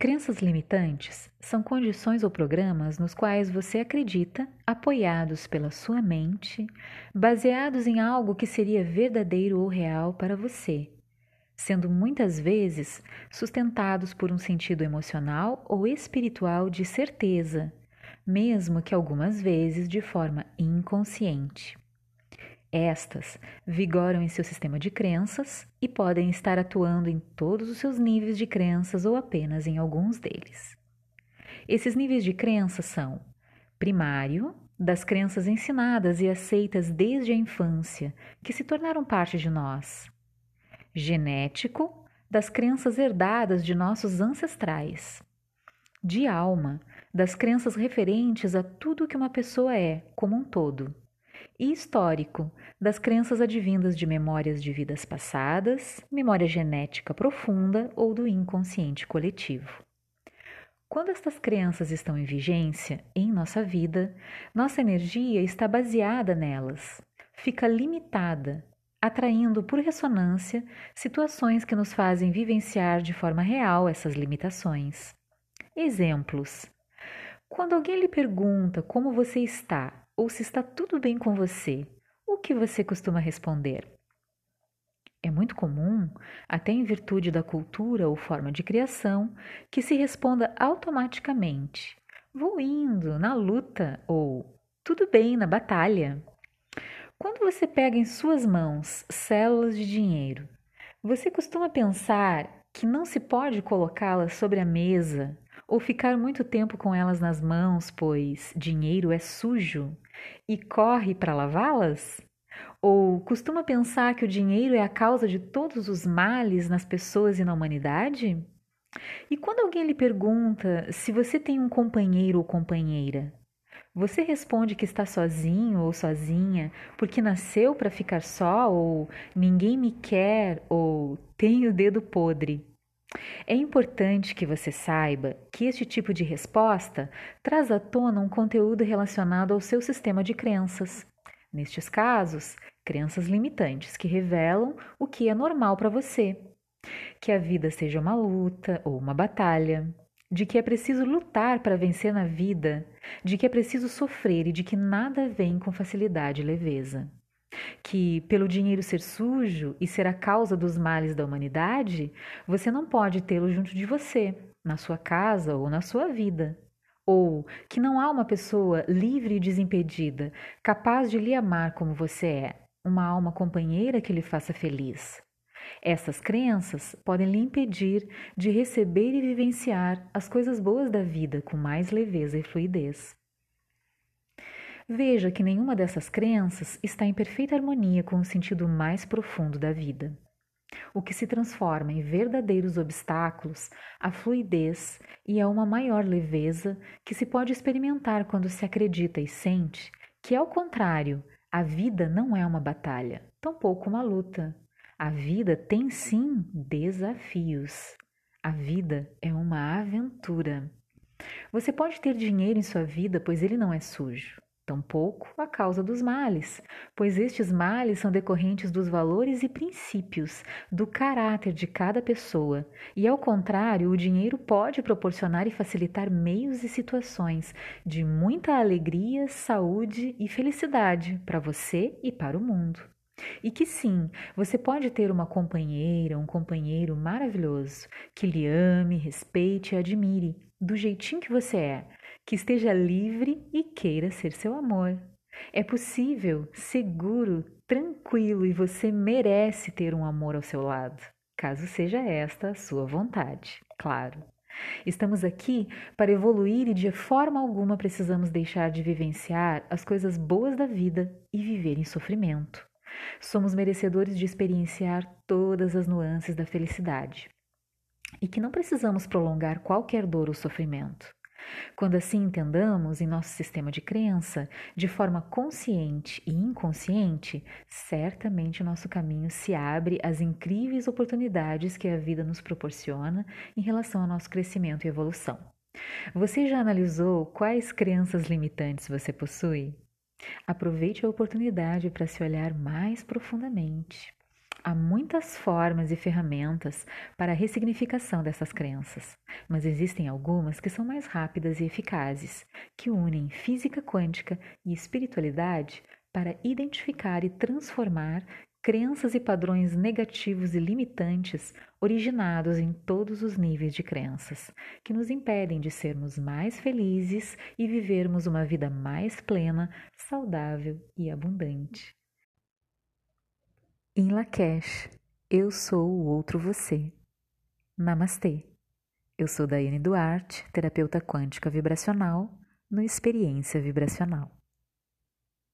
Crenças limitantes são condições ou programas nos quais você acredita, apoiados pela sua mente, baseados em algo que seria verdadeiro ou real para você, sendo muitas vezes sustentados por um sentido emocional ou espiritual de certeza, mesmo que algumas vezes de forma inconsciente. Estas vigoram em seu sistema de crenças e podem estar atuando em todos os seus níveis de crenças ou apenas em alguns deles. Esses níveis de crença são primário, das crenças ensinadas e aceitas desde a infância, que se tornaram parte de nós. Genético, das crenças herdadas de nossos ancestrais. De alma, das crenças referentes a tudo que uma pessoa é, como um todo e histórico das crenças advindas de memórias de vidas passadas, memória genética profunda ou do inconsciente coletivo. Quando estas crenças estão em vigência em nossa vida, nossa energia está baseada nelas, fica limitada, atraindo por ressonância situações que nos fazem vivenciar de forma real essas limitações. Exemplos: quando alguém lhe pergunta como você está ou se está tudo bem com você, o que você costuma responder? É muito comum, até em virtude da cultura ou forma de criação, que se responda automaticamente: vou indo na luta ou tudo bem na batalha. Quando você pega em suas mãos células de dinheiro, você costuma pensar que não se pode colocá-las sobre a mesa ou ficar muito tempo com elas nas mãos, pois dinheiro é sujo e corre para lavá-las? Ou costuma pensar que o dinheiro é a causa de todos os males nas pessoas e na humanidade? E quando alguém lhe pergunta se você tem um companheiro ou companheira, você responde que está sozinho ou sozinha porque nasceu para ficar só ou ninguém me quer ou tem o dedo podre? É importante que você saiba que este tipo de resposta traz à tona um conteúdo relacionado ao seu sistema de crenças. Nestes casos, crenças limitantes que revelam o que é normal para você. Que a vida seja uma luta ou uma batalha, de que é preciso lutar para vencer na vida, de que é preciso sofrer e de que nada vem com facilidade e leveza que, pelo dinheiro ser sujo e ser a causa dos males da humanidade, você não pode tê-lo junto de você, na sua casa ou na sua vida. Ou que não há uma pessoa livre e desimpedida, capaz de lhe amar como você é, uma alma companheira que lhe faça feliz. Essas crenças podem lhe impedir de receber e vivenciar as coisas boas da vida com mais leveza e fluidez. Veja que nenhuma dessas crenças está em perfeita harmonia com o sentido mais profundo da vida. O que se transforma em verdadeiros obstáculos a fluidez e a uma maior leveza que se pode experimentar quando se acredita e sente que, ao contrário, a vida não é uma batalha, tampouco uma luta. A vida tem sim desafios. A vida é uma aventura. Você pode ter dinheiro em sua vida, pois ele não é sujo tampouco a causa dos males, pois estes males são decorrentes dos valores e princípios, do caráter de cada pessoa, e ao contrário, o dinheiro pode proporcionar e facilitar meios e situações de muita alegria, saúde e felicidade para você e para o mundo. E que sim, você pode ter uma companheira, um companheiro maravilhoso que lhe ame, respeite e admire do jeitinho que você é, que esteja livre e queira ser seu amor. É possível, seguro, tranquilo e você merece ter um amor ao seu lado, caso seja esta a sua vontade, claro. Estamos aqui para evoluir e de forma alguma precisamos deixar de vivenciar as coisas boas da vida e viver em sofrimento. Somos merecedores de experienciar todas as nuances da felicidade e que não precisamos prolongar qualquer dor ou sofrimento. Quando assim entendamos em nosso sistema de crença, de forma consciente e inconsciente, certamente nosso caminho se abre às incríveis oportunidades que a vida nos proporciona em relação ao nosso crescimento e evolução. Você já analisou quais crenças limitantes você possui? Aproveite a oportunidade para se olhar mais profundamente. Há muitas formas e ferramentas para a ressignificação dessas crenças, mas existem algumas que são mais rápidas e eficazes, que unem física quântica e espiritualidade para identificar e transformar crenças e padrões negativos e limitantes originados em todos os níveis de crenças, que nos impedem de sermos mais felizes e vivermos uma vida mais plena, saudável e abundante. Em Lakesh, eu sou o outro você. Namastê. Eu sou Daiane Duarte, terapeuta quântica vibracional no Experiência Vibracional.